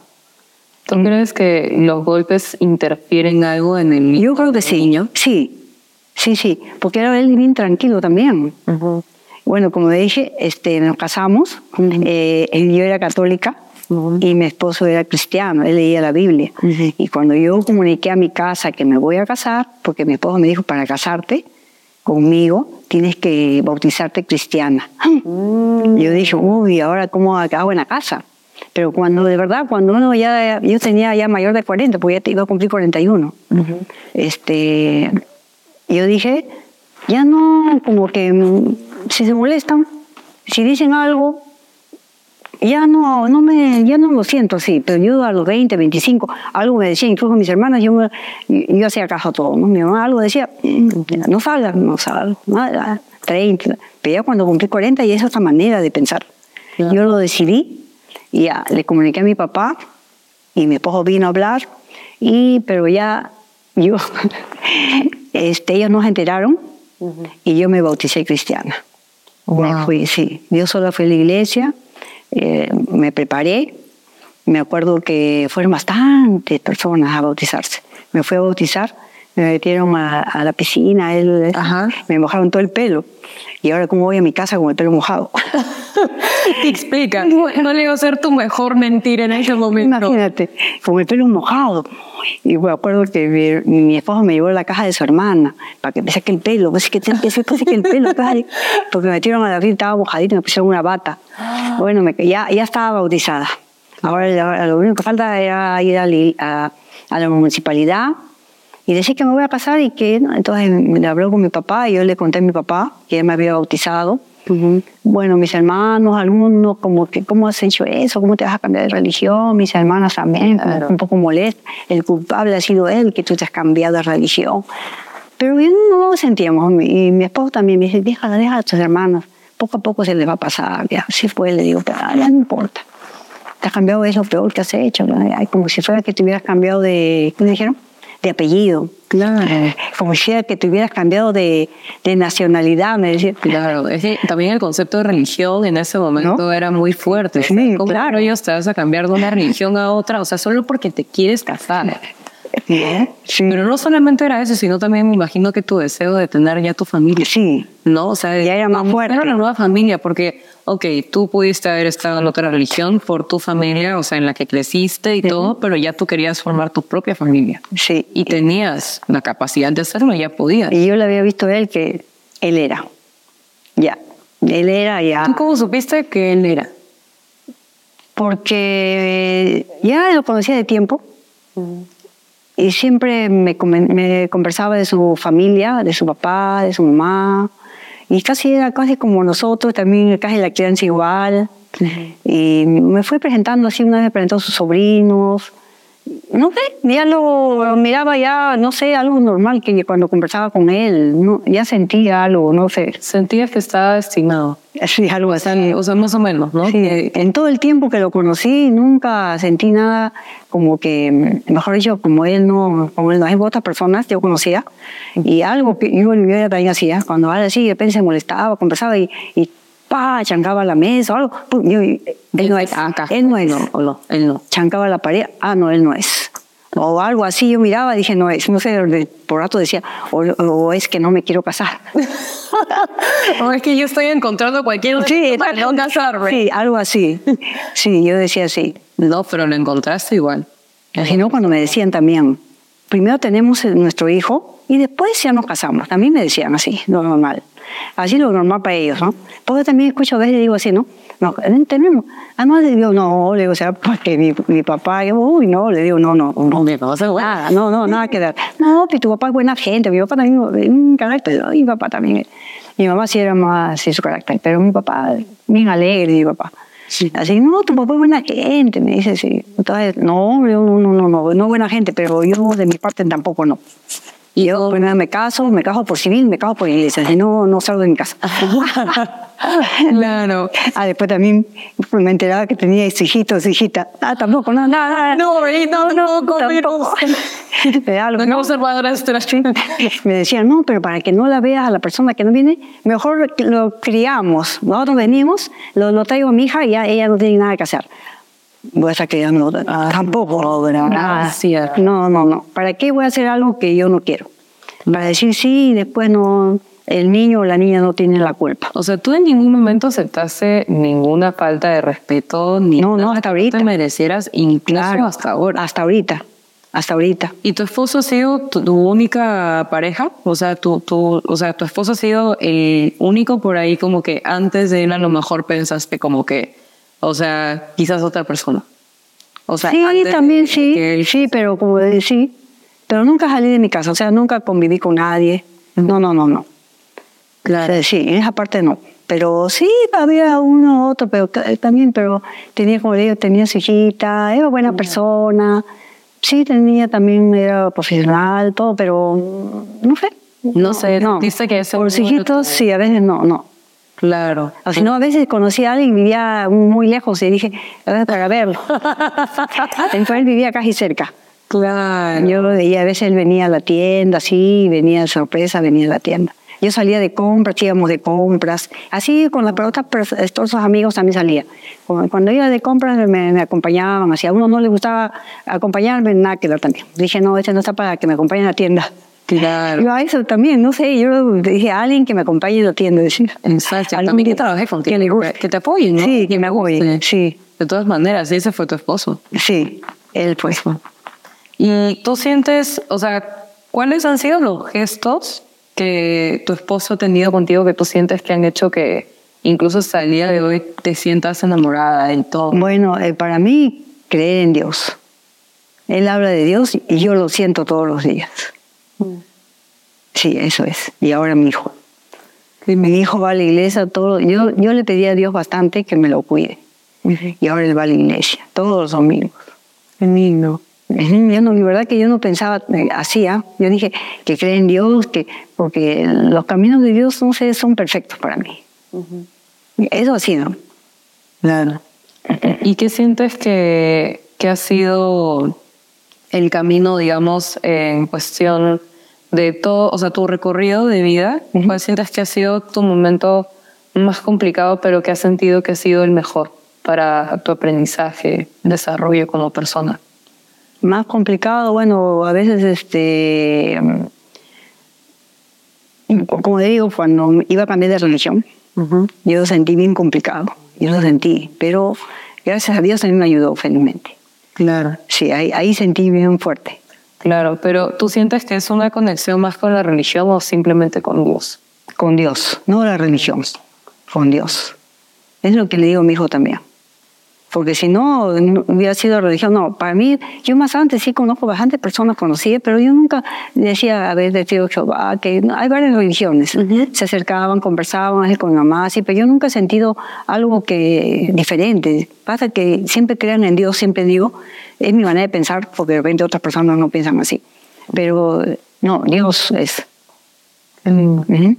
¿Tú crees que los golpes interfieren algo en el Yo creo que sí. Sí, sí, sí. Porque era él bien tranquilo también. Ujú. Bueno, como dije, este, nos casamos. eh, él- yo era católica Ujú. y mi esposo era cristiano. Él leía la Biblia. Y cuando yo comuniqué a mi casa que me voy a casar, porque mi esposo me dijo, para casarte conmigo, tienes que bautizarte cristiana. Yo dije, uy, ahora cómo hago en la casa. Pero cuando de verdad, cuando uno ya, yo tenía ya mayor de 40, porque ya iba a cumplir 41, este, yo dije, ya no, como que si se molestan, si dicen algo, ya no, no me, ya no lo siento así, pero yo a los 20, 25, algo me decía, incluso mis hermanas, yo, me- yo hacía caso a todo, ¿no? Mi mamá algo decía, "Mm, no salgas, no salgas, nada, 30, pero ya cuando cumplí 40 y es otra manera de pensar. Claro. Yo lo decidí y ya le comuniqué a mi papá y mi esposo vino a hablar, y, pero ya yo, este, ellos no se enteraron y yo me bauticé cristiana. Me Wow. fui, sí. Yo sola fui a la iglesia, eh, me preparé. Me acuerdo que fueron bastantes personas a bautizarse. Me fui a bautizar, me metieron a, a la piscina, él, Ajá. me mojaron todo el pelo. Y ahora, ¿cómo voy a mi casa con el pelo mojado? Te explica. No le iba a ser tu mejor mentira en ese momento. Imagínate, con el pelo mojado. Y me acuerdo que mi, mi esposo me llevó a la caja de su hermana para que me saque el pelo. Pues es que pues es que el pelo, padre. porque me metieron a la ría, estaba mojadito y me pusieron una bata. Bueno, me, ya, ya estaba bautizada. Ahora, ahora lo único que falta era ir a, a- a la municipalidad y decir que me voy a casar y que, ¿no? entonces me habló con mi papá y yo le conté a mi papá que él me había bautizado. Bueno, mis hermanos, algunos como que, ¿cómo has hecho eso? ¿Cómo te vas a cambiar de religión? Mis hermanas también, Claro. un poco molestas. El culpable ha sido él, que tú te has cambiado de religión. Pero yo no lo sentíamos. Y mi esposo también me dice, déjala, déjala a tus hermanos. Poco a poco se les va a pasar. Ya, así fue, le digo, pero ya no importa. Te has cambiado, es lo peor que has hecho. ¿no? Ay, como si fuera que te hubieras cambiado de, ¿cómo dijeron? De apellido. Claro. Como si que te hubieras cambiado de, de nacionalidad, me decía. Claro, es que también el concepto de religión en ese momento ¿No? era muy fuerte. Sí, ¿Cómo claro. ellos te vas a cambiar de una religión a otra? O sea, solo porque te quieres casar. Sí. Pero no solamente era eso, sino también me imagino que tu deseo de tener ya tu familia. Sí. ¿No? O sea, Ya era más fuerte. Era una nueva familia, porque, ok, tú pudiste haber estado en otra religión por tu familia, o sea, en la que creciste y todo, pero ya tú querías formar tu propia familia. Sí. Y tenías la capacidad de hacerlo, ya podías. Y yo le había visto a él que él era. Ya. Él era ya. ¿Tú cómo supiste que él era? Porque ya lo conocía de tiempo. Y siempre me, me conversaba de su familia, de su papá, de su mamá. Y casi era casi como nosotros, también casi la crianza igual. Y me fue presentando así, una vez me presentó a sus sobrinos. No sé, ya lo, lo miraba ya, no sé, algo normal que cuando conversaba con él, no, ya sentía algo, no sé, Sentías que estaba destinado. así, algo así. O sea, más o menos, ¿no? Sí, en todo el tiempo que lo conocí nunca sentí nada como que, mejor dicho, como él no, como él no hay otras personas yo conocía y algo que yo, yo ya también hacía, cuando ahora sí de repente se molestaba, conversaba y, y pa, chancaba la mesa o algo, pum, yo, él no es, Acá. él no es, No, o no, él no. chancaba la pared, ah, no, él no es. O algo así, yo miraba, dije, no es, no sé, por rato decía, o, o es que no me quiero casar. No, es que yo estoy encontrando cualquier Sí, para no casarme. sí, algo así. Sí, yo decía así. No, pero lo encontraste igual. Si no, cuando me decían también, primero tenemos nuestro hijo y después ya nos casamos. También me decían así, normal. Así lo normal para ellos, ¿no? Porque también escucho a veces digo así, ¿no? No, tenemos. Además le digo, no, le digo, o sea, porque mi, mi papá, yo, uy, no, le digo, no, no, no. mi papá se Nada, no, no, nada que dar. No, pero tu papá es buena gente, mi papá también es un carácter, y mi papá también. Mi mamá sí era más así su carácter, pero mi papá, bien alegre, mi papá. Así, no, tu papá es buena gente, me dice, sí. Entonces, no, yo no, no, no, no, no buena gente, pero yo de mi parte tampoco no. Y yo, pues nada, me caso, me caso por civil, me caso por iglesia, si no, no salgo de mi casa. Claro. Ah, después también me enteraba que tenía hijitos, hijita. Ah, tampoco, no, nada. No, y no, no, tampoco. Algo, No ¿no? observadora Me decían, no, pero para que no la veas a la persona que no viene, mejor lo criamos. Nosotros venimos, lo, lo traigo a mi hija y ya ella no tiene nada que hacer. Voy a estar criando, tampoco, no, nada. cierto. No, no, no. ¿Para qué voy a hacer algo que yo no quiero? Para decir sí y después no, el niño o la niña no tiene la culpa. O sea, tú en ningún momento aceptaste ninguna falta de respeto, ni No, no, nada hasta que ahorita. te merecieras, incluso Claro, hasta ahora. Hasta ahorita. Hasta ahorita. ¿Y tu esposo ha sido tu, tu única pareja? O sea, tu, tu, o sea, tu esposo ha sido el único por ahí como que antes de él a lo mejor pensaste como que, o sea, quizás otra persona. O sea, sí, también sí. Sí, pero como de- sí. Pero nunca salí de mi casa, o sea, nunca conviví con nadie. No, no, no, no. Claro. O sea, sí, en esa parte no. Pero sí, había uno u otro, pero ca- también, pero tenía, como le digo, tenía su hijita, era buena persona. Sí, tenía también, era profesional, todo, pero no sé. No sé, dice que ese Por los no hijitos, sí, a veces no, no. Claro. O si no, a veces conocí a alguien que vivía muy lejos y dije, para verlo. Entonces él vivía casi cerca. Claro. Yo lo veía, a veces él venía a la tienda, así, venía de sorpresa, venía a la tienda. Yo salía de compras, íbamos de compras. Así con las otras estos amigos también salía. Cuando cuando iba de compras me, me acompañaban, así a uno no le gustaba acompañarme, nada que ver también. Dije, no, este no está para que me acompañe a la tienda. Claro. Yo a eso también, no sé, yo dije a alguien que me acompañe a la tienda. Decir, Exacto. También que trabajé contigo. que le guste. Que, te apoyen, ¿no? Sí, que me apoye, sí, De todas maneras, ese fue tu esposo. sí, él pues. Y tú sientes, o sea, ¿cuáles han sido los gestos que tu esposo ha tenido contigo que tú sientes que han hecho que incluso hasta el día de hoy te sientas enamorada del todo? Bueno, eh, para mí, creer en Dios. Él habla de Dios y yo lo siento todos los días. Sí, eso es. Y ahora mi hijo. Mi hijo va a la iglesia, todo. Yo, yo le pedí a Dios bastante que me lo cuide. Y ahora él va a la iglesia, todos los domingos. Qué lindo. Yo no, la verdad que yo no pensaba eh, así, ¿ah? yo dije que cree en Dios, que, porque los caminos de Dios no sé, son perfectos para mí. Eso así, ¿no? Claro. ¿Y qué sientes que, que ha sido el camino, digamos, en cuestión de todo, o sea, tu recorrido de vida? ¿Cuál sientes que ha sido tu momento más complicado, pero que has sentido que ha sido el mejor para tu aprendizaje, desarrollo como persona? Más complicado, bueno, a veces, este, mm, como digo, cuando iba a cambiar de religión, yo lo sentí bien complicado, yo lo sentí, pero gracias a Dios también me ayudó felizmente. Claro. Sí, ahí, ahí sentí bien fuerte. Claro, pero ¿tú sientes que es una conexión más con la religión o simplemente con Dios? Con Dios, no la religión, con Dios. Es lo que le digo a mi hijo también. Porque si no, no hubiera sido religión. No, para mí, yo más antes sí conozco bastante personas conocidas, pero yo nunca decía haber decidido Jehová, que no, hay varias religiones. Se acercaban, conversaban con mi mamá, así, pero yo nunca he sentido algo que diferente. Pasa que siempre crean en Dios, siempre digo, es mi manera de pensar, porque de repente otras personas no piensan así. Pero no, Dios es. Ujú.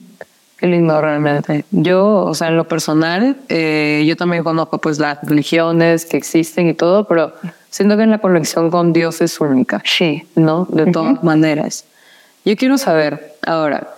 Qué lindo realmente. Yo, o sea, en lo personal, eh, yo también conozco pues las religiones que existen y todo, pero siento que la conexión con Dios es única. Sí. ¿no? De todas maneras. Yo quiero saber, ahora,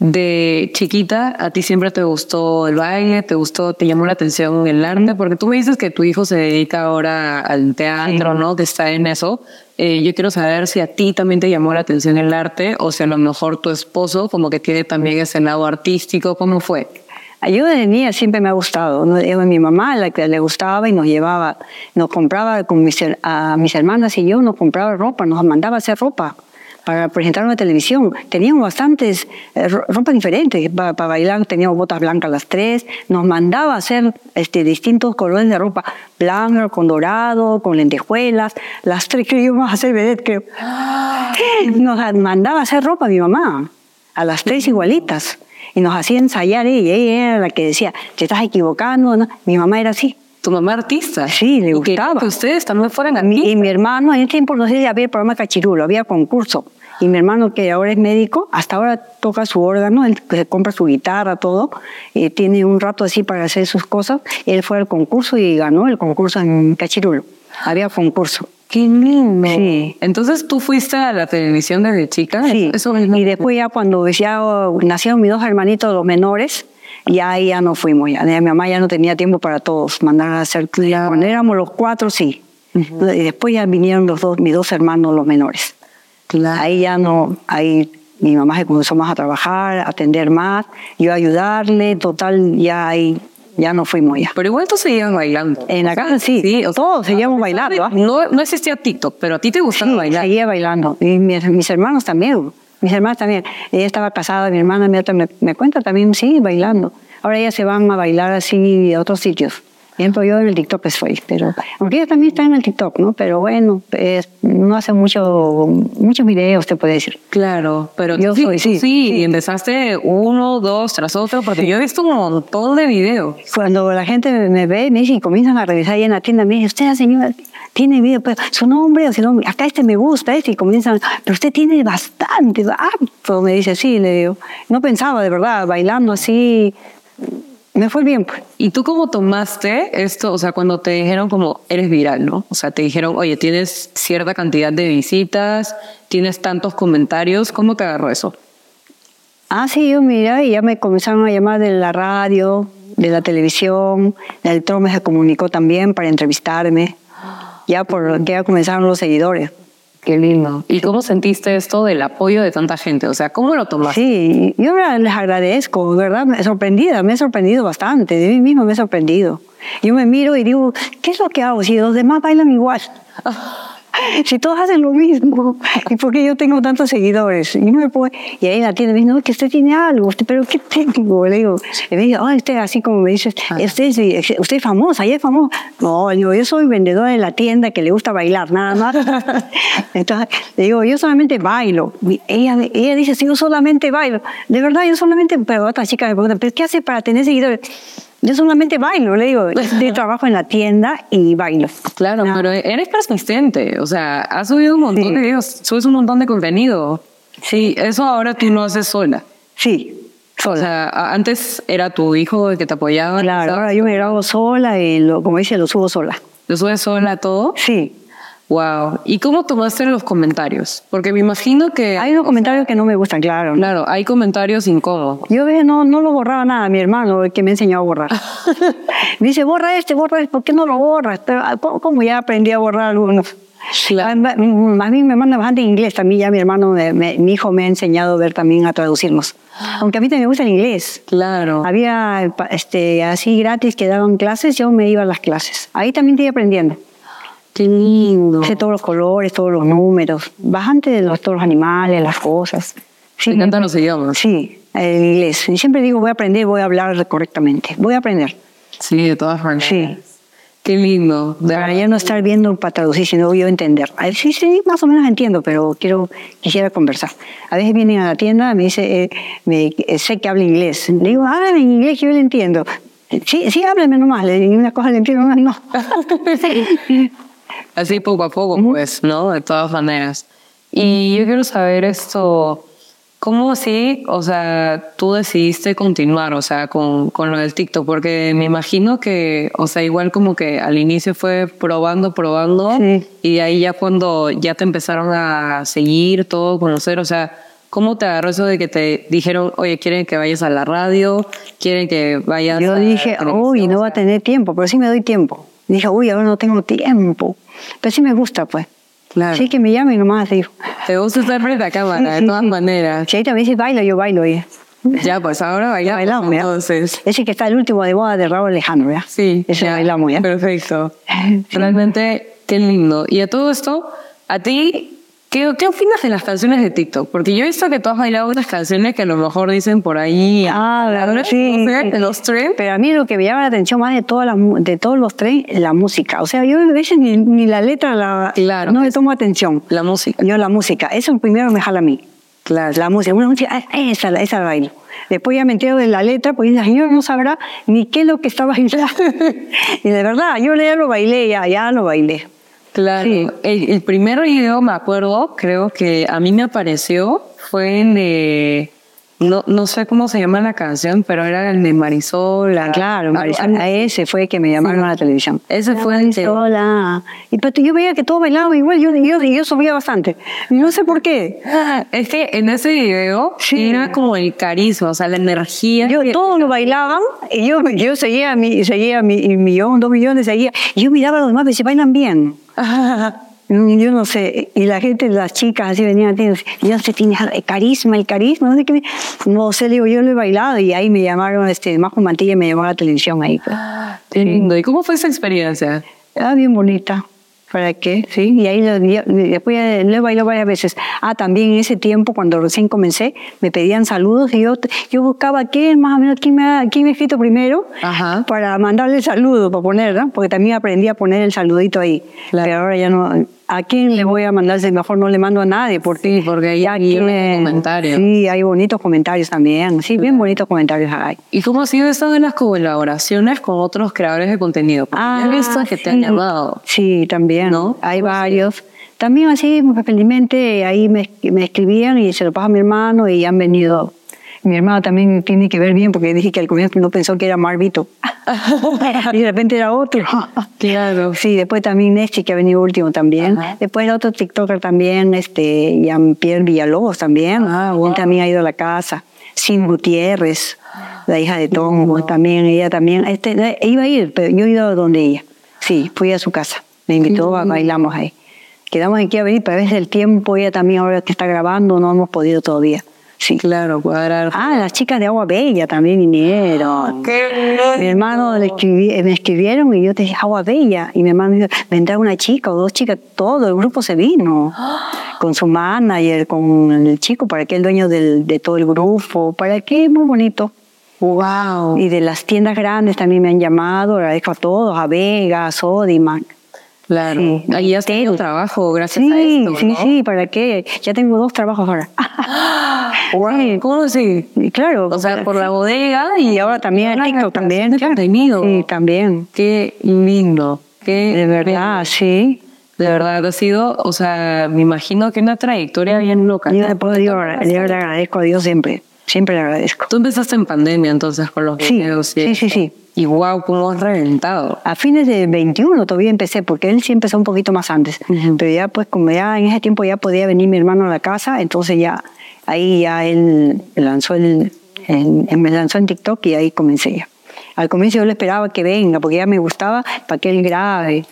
de chiquita, ¿a ti siempre te gustó el baile? ¿Te gustó, te llamó la atención el arte? Porque tú me dices que tu hijo se dedica ahora al teatro, ¿no? Que está en eso. Eh, yo quiero saber si a ti también te llamó la atención el arte o si a lo mejor tu esposo como que tiene también ese lado artístico. ¿Cómo fue? Yo de niña siempre me ha gustado. ¿no? Era mi mamá la que le gustaba y nos llevaba, nos compraba con mis, a mis hermanas y yo, nos compraba ropa, nos mandaba a hacer ropa para presentar en la televisión. Teníamos bastantes eh, ro- ropa diferentes para, para bailar. Teníamos botas blancas las tres. Nos mandaba hacer este, distintos colores de ropa. Blanca, con dorado, con lentejuelas. Las tres que íbamos a hacer vedette, creo. Nos mandaba a hacer ropa mi mamá. A las tres igualitas. Y nos hacía ensayar ella. Ella era la que decía, te estás equivocando. ¿no? Mi mamá era así. ¿Tu mamá artista? Sí, le Y gustaba. Que ustedes también fueran Mi- artistas. y mi hermano, en ese tiempo no sé si había el programa Cachirulo, había concurso. Y mi hermano, que ahora es médico, hasta ahora toca su órgano, él se compra su guitarra, todo, y tiene un rato así para hacer sus cosas. Él fue al concurso y ganó el concurso en Cachirulo. Había concurso. ¡Qué lindo! Sí. Entonces tú fuiste a la televisión desde chica. Sí, Eso es y después ya cuando ya oh, nacieron mis dos hermanitos, los menores, ya ahí ya no fuimos. Ya. Mi mamá ya no tenía tiempo para todos, mandar a hacer... Cuando éramos los cuatro, sí. Y después ya vinieron los dos, mis dos hermanos, los menores. Claro. Ahí ya no, ahí mi mamá se comenzó más a trabajar, a atender más, yo a ayudarle, total, ya ahí, ya no fuimos ya. Pero igual tú seguías bailando. En la casa sí, Sí, o sea, todos seguíamos bailando. ¿ah? No, no existía TikTok, pero a ti te gustaba Sí, bailar. seguía bailando. Y mis, mis hermanos también, mis hermanas también. Ella estaba casada, mi hermana me cuenta también, sí, bailando. Ahora ellas se van a bailar así a otros sitios. Ejemplo, yo en el TikTok estoy, pero aunque ella también está en el TikTok, ¿no? Pero bueno, es- no hace mucho, muchos videos, te puede decir. Claro, pero Yo sí, soy, sí, sí, sí. y empezaste uno, dos tras otro, porque yo he visto un montón de videos. Cuando la gente me- ve, me dice y comienzan a revisar ahí en la tienda, me dice, usted, señora, tiene video, pues, su nombre o su nombre, acá este me gusta, este, y comienzan, pero usted tiene bastante, harto, me dice, sí, le digo. No pensaba, de verdad, bailando así, me fue bien, pues. ¿Y tú cómo tomaste esto? O sea, cuando te dijeron como eres viral, ¿no? O sea, te dijeron, oye, tienes cierta cantidad de visitas, tienes tantos comentarios, ¿cómo te agarró eso? Ah, sí, yo mira, y ya me comenzaron a llamar de la radio, de la televisión, el Trome se comunicó también para entrevistarme, ya por que ya comenzaron los seguidores. Qué lindo. ¿Y cómo sentiste esto del apoyo de tanta gente? O sea, ¿cómo lo tomaste? Sí, yo les agradezco, ¿verdad? Me sorprendida, me he sorprendido bastante, de mí mismo me he sorprendido. Yo me miro y digo, ¿qué es lo que hago si los demás bailan igual? Si todos hacen lo mismo, ¿y por qué yo tengo tantos seguidores? Y, no me puedo- y ahí la tienda me dice, no, que usted tiene algo, usted, pero ¿qué tengo? Le digo, y me dice, oh, usted así como me dice, usted, es- usted es famosa, ella es famosa. No, le digo, yo soy vendedora en la tienda que le gusta bailar, nada más. Entonces, le digo, yo solamente bailo. Y Ella, ella dice, sí, yo solamente bailo. De verdad, yo solamente, pero otra chica me pregunta, ¿pero qué hace para tener seguidores? Yo solamente bailo, le digo, yo trabajo en la tienda y bailo. Claro, No. pero eres persistente. O sea, has subido un montón Sí. de videos, subes un montón de contenido. Sí, eso ahora tú no haces sola. Sí, O sola. sea, a- antes era tu hijo el que te apoyaba. Claro, ahora yo me grabo sola y, lo, como dice, lo subo sola. ¿Lo subes sola todo? Sí. Wow. ¿Y cómo tomaste los comentarios? Porque me imagino que, Hay unos comentarios que no me gustan, claro. claro, hay comentarios incómodos. Yo no, no lo borraba nada, mi hermano, que me enseñó a borrar. me dice, borra este, borra este, ¿por qué no lo borras? Ah, ¿Cómo cómo ya aprendí a borrar algunos? Ma- Más bien me manda bastante inglés. También ya mi hermano, me- mi hijo me ha enseñado a ver también a traducirnos. Aunque a mí también me gusta el inglés. Claro. Había este, así gratis que daban clases, yo me iba a las clases. Ahí también estoy aprendiendo. Qué lindo. Sé todos los colores, todos los números, bastante de los, todos los animales, las cosas. Sí, Me encantan los idiomas. Sí, el inglés. Y siempre digo, voy a aprender, voy a hablar correctamente. Voy a aprender. Sí, de todas maneras. Sí. Qué lindo. De Para ya no estar viendo para traducir, sino yo entender. Sí, sí, más o menos entiendo, pero quiero, quisiera conversar. A veces vienen a la tienda, me dice, eh, me, eh, sé que habla inglés. Le digo, ah, en inglés que yo le entiendo. Sí, sí, háblame nomás. Le digo una cosa le entiendo, no. no. Así poco a poco, pues, ¿no? De todas maneras. Y yo quiero saber esto, ¿cómo así, o sea, tú decidiste continuar, o sea, con, con lo del TikTok? Porque me imagino que, o sea, igual como que al inicio fue probando, probando, Sí. y de ahí ya cuando ya te empezaron a seguir, todo, conocer, o sea, ¿cómo te agarró eso de que te dijeron, oye, quieren que vayas a la radio, quieren que vayas Yo a dije, televisión?" uy, no va a tener tiempo, pero sí me doy tiempo. Dije, uy, ahora no tengo tiempo. Pero sí me gusta, pues. Claro. Sí que me llamen nomás, digo. Te gusta estar frente a cámara, de todas maneras. Si ahorita me baila, yo bailo, oye. Ya, pues ahora bailamos, Bailamos, ya. entonces. Ese que está el último de boda de Raúl Alejandro, ¿ya? Sí, Ese ya. bailamos, ¿ya? Perfecto. Realmente, qué lindo. Y a todo esto, a ti, ¿qué, ¿qué opinas de las canciones de TikTok? Porque yo he visto que tú has bailado unas canciones que a lo mejor dicen por ahí. Ah, la verdad, sí. los trends. Pero a mí lo que me llama la atención más de, todas las mu- de todos los tres, la música. O sea, yo a veces ni, ni la letra la, Claro. no le tomo atención. La música. Yo la música, eso primero me jala a mí. Claro. La música, una música, ah, esa, esa la bailo. Después ya me entero de la letra, pues el señor no sabrá ni qué es lo que está bailando. y de verdad, yo ya lo bailé, ya, ya lo bailé. Claro. El, el primer video, me acuerdo, creo que a mí me apareció, fue el de. No, no sé cómo se llama la canción, pero era el de Marisol. la- Claro, Marisol, a ese fue que me llamaron a la televisión. Ese fue el que- Hola. Y pero yo veía que todos bailaban igual, yo, yo, yo subía bastante. Y no sé por qué. Ah, Es que en ese video Sí. era como el carisma, o sea, la energía. Yo, que- todos lo bailaban y yo, yo seguía mi, seguía mi millón, dos millones, seguía. Y yo miraba a los demás y se bailan bien. Mm, Yo no sé, y la gente, las chicas así venían, yo no sé, tiene el carisma, el carisma, no sé qué. No sé, digo, yo lo he bailado y ahí me llamaron, este, más con mantilla me llamaron a la televisión ahí. pues. Qué lindo. ¿Y cómo fue esa experiencia? Era bien bonita. ¿Para qué? Sí, y ahí lo- y- y después lo he bailado varias veces. Ah, también en ese tiempo, cuando recién comencé, me pedían saludos y yo, yo buscaba quién, más o menos, quién me, ha, quién me ha escrito primero Ajá. para mandarle el saludo, para poner, ¿no? Porque también aprendí a poner el saludito ahí. Claro. Pero ahora ya no. ¿A quién le voy a mandar? Si Mejor no le mando a nadie, porque Sí, porque ya quién- comentarios. Sí, hay bonitos comentarios también. Sí, bien bonitos comentarios hay. ¿Y cómo ha sido eso de las colaboraciones con otros creadores de contenido? Porque Ah, he visto que te han llamado. Sí, también. ¿No? Hay varios. También así, muy felizmente, ahí me, me escribían y se lo pasa a mi hermano y han venido. Mi hermano también tiene que ver bien porque dije que al comienzo no pensó que era Marvito. y de repente era otro. Claro. Sí, después también Nesty, que ha venido último también. Ajá. Después otro TikToker también, este, Jean-Pierre Villalobos también. Ah, wow. Él también ha ido a la casa. Sin Gutiérrez, la hija de Tongo, también, ella también. Este, iba a ir, pero yo he ido a donde ella. Sí, fui a su casa. Me invitó, a bailamos ahí. Quedamos aquí a venir, pero a veces el tiempo, ella también ahora que está grabando, no hemos podido todavía. Sí. Claro, cuadrar. Ah, las chicas de Agua Bella también vinieron. Mi hermano le escribí- eh, me escribieron y yo te dije Agua Bella. Y mi hermano dijo, vendrá una chica o dos chicas. Todo el grupo se vino. Con su manager, con el chico, para que el dueño del- de todo el grupo. Para que muy bonito. Wow. Y de las tiendas grandes también me han llamado. Agradezco a todos, a Vega, a Sodimac. Claro. Sí. Ahí has tenido trabajo gracias a Sí, esto, sí, ¿no? sí, ¿para qué? Ya tengo dos trabajos ahora. Wow. ¿Cómo así? Y claro. O sea, por sí. la bodega y ahora también el TikTok también. contenido. Sí, también. Qué lindo. Qué De verdad, sí. De verdad, ha sido, o sea, me imagino que una trayectoria bien loca. Yo le puedo yo le agradezco a Dios siempre. Siempre le agradezco. Tú empezaste en pandemia entonces con los Sí, videos. y sí, sí, sí. Y wow, cómo has reventado. A fines de 21 todavía empecé, porque él sí empezó un poquito más antes. Pero ya, pues, como ya en ese tiempo ya podía venir mi hermano a la casa, entonces ya, ahí ya él lanzó el, el- me lanzó en TikTok y ahí comencé ya. Al comienzo yo le esperaba que venga, porque ya me gustaba para que él grabe.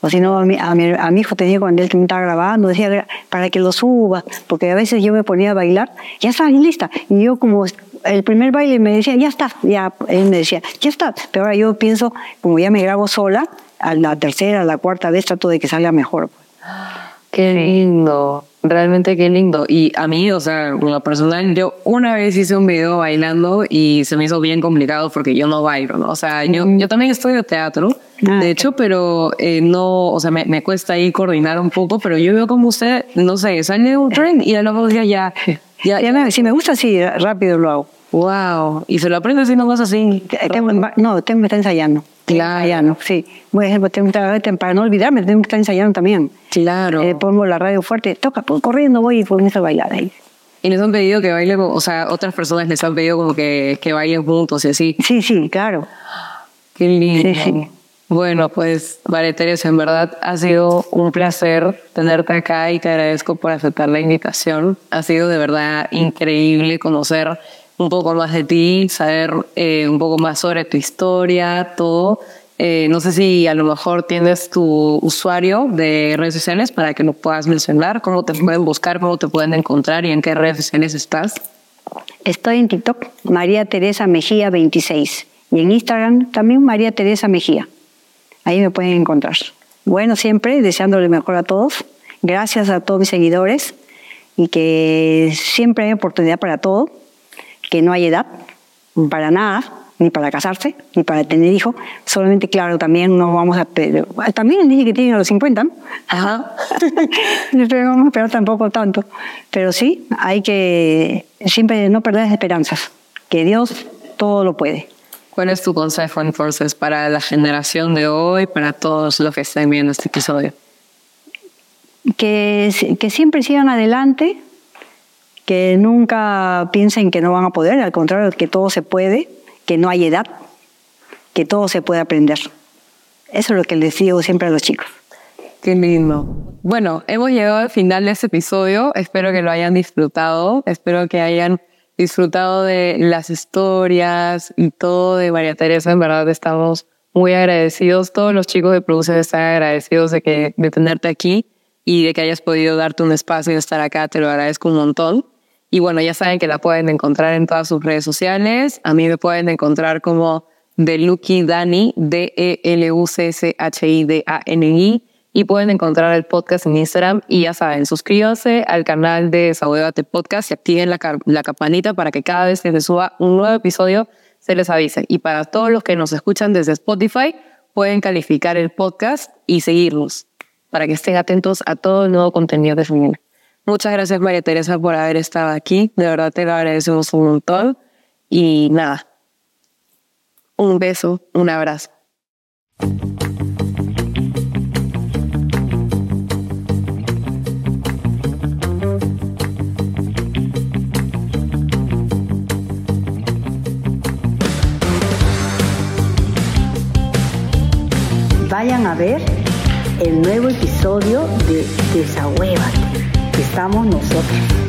O si no, a mi, a, mi, hijo tenía cuando él estaba grabando, decía para que lo suba, porque a veces yo me ponía a bailar, ya está, lista. Y yo como el primer baile me decía, ya está, ya, él me decía, ya está. Pero ahora yo pienso, como ya me grabo sola, a la tercera, a la cuarta vez trato de que salga mejor. Qué lindo. Realmente qué lindo. Y a mí, o sea, lo personal, yo una vez hice un video bailando y se me hizo bien complicado porque yo no bailo, ¿no? O sea, yo, yo también estudio teatro, ah, de hecho, pero eh, no, o sea, me, me, cuesta ahí coordinar un poco, pero yo veo como usted, no sé, sale un tren y a luego ya, ya, ya, ya me, si me gusta así, rápido lo hago. Wow. ¿Y se lo aprende así vas así? Tengo, no, tengo que estar ensayando. Claro. sí. Ejemplo, tengo que para no olvidarme, tengo que estar ensayando también. Claro. Eh, pongo la radio fuerte, toca, pues, corriendo voy y comienzo a bailar ahí. ¿Y les han pedido que bailen, o sea, otras personas les han pedido como que, que bailen juntos y así? Sí, sí, claro. Qué lindo. Sí, sí. Bueno, pues, María Teresa, en verdad ha sido un placer tenerte acá y te agradezco por aceptar la invitación. Ha sido de verdad increíble conocer un poco más de ti, saber eh, un poco más sobre tu historia, todo. Eh, no sé si a lo mejor tienes tu usuario de redes sociales para que lo puedas mencionar, cómo te pueden buscar, cómo te pueden encontrar y en qué redes sociales estás. Estoy en TikTok, María Teresa Mejía 26. Y en Instagram también María Teresa Mejía. Ahí me pueden encontrar. Bueno, siempre deseándole mejor a todos. Gracias a todos mis seguidores y que siempre hay oportunidad para todo que no hay edad para nada, ni para casarse, ni para tener hijos. Solamente, claro, también no vamos a... También dije que tienen a los 50. Ajá. no vamos a esperar tampoco tanto. Pero sí, hay que siempre no perder esperanzas, que Dios todo lo puede. ¿Cuál es tu consejo entonces para la generación de hoy, para todos los que estén viendo este episodio? Que, que siempre sigan adelante, que nunca piensen que no van a poder, al contrario, que todo se puede, que no hay edad, que todo se puede aprender. Eso es lo que les digo siempre a los chicos. Qué lindo. Bueno, hemos llegado al final de este episodio. Espero que lo hayan disfrutado. Espero que hayan disfrutado de las historias y todo de María Teresa. En verdad estamos muy agradecidos. Todos los chicos de Produce están agradecidos de, que, de tenerte aquí y de que hayas podido darte un espacio y estar acá. Te lo agradezco un montón. Y bueno, ya saben que la pueden encontrar en todas sus redes sociales. A mí me pueden encontrar como Delucky Dani, D-E-L-U-C-S-H-I-D-A-N-I. Y pueden encontrar el podcast en Instagram. Y ya saben, suscríbanse al canal de Desahuévate Podcast y activen la, la campanita para que cada vez que se suba un nuevo episodio se les avise. Y para todos los que nos escuchan desde Spotify, pueden calificar el podcast y seguirnos para que estén atentos a todo el nuevo contenido de Femenina. Muchas gracias María Teresa por haber estado aquí. De verdad te lo agradecemos un montón. Y nada, un beso, un abrazo. Vayan a ver el nuevo episodio de Desahuévate estamos nosotros.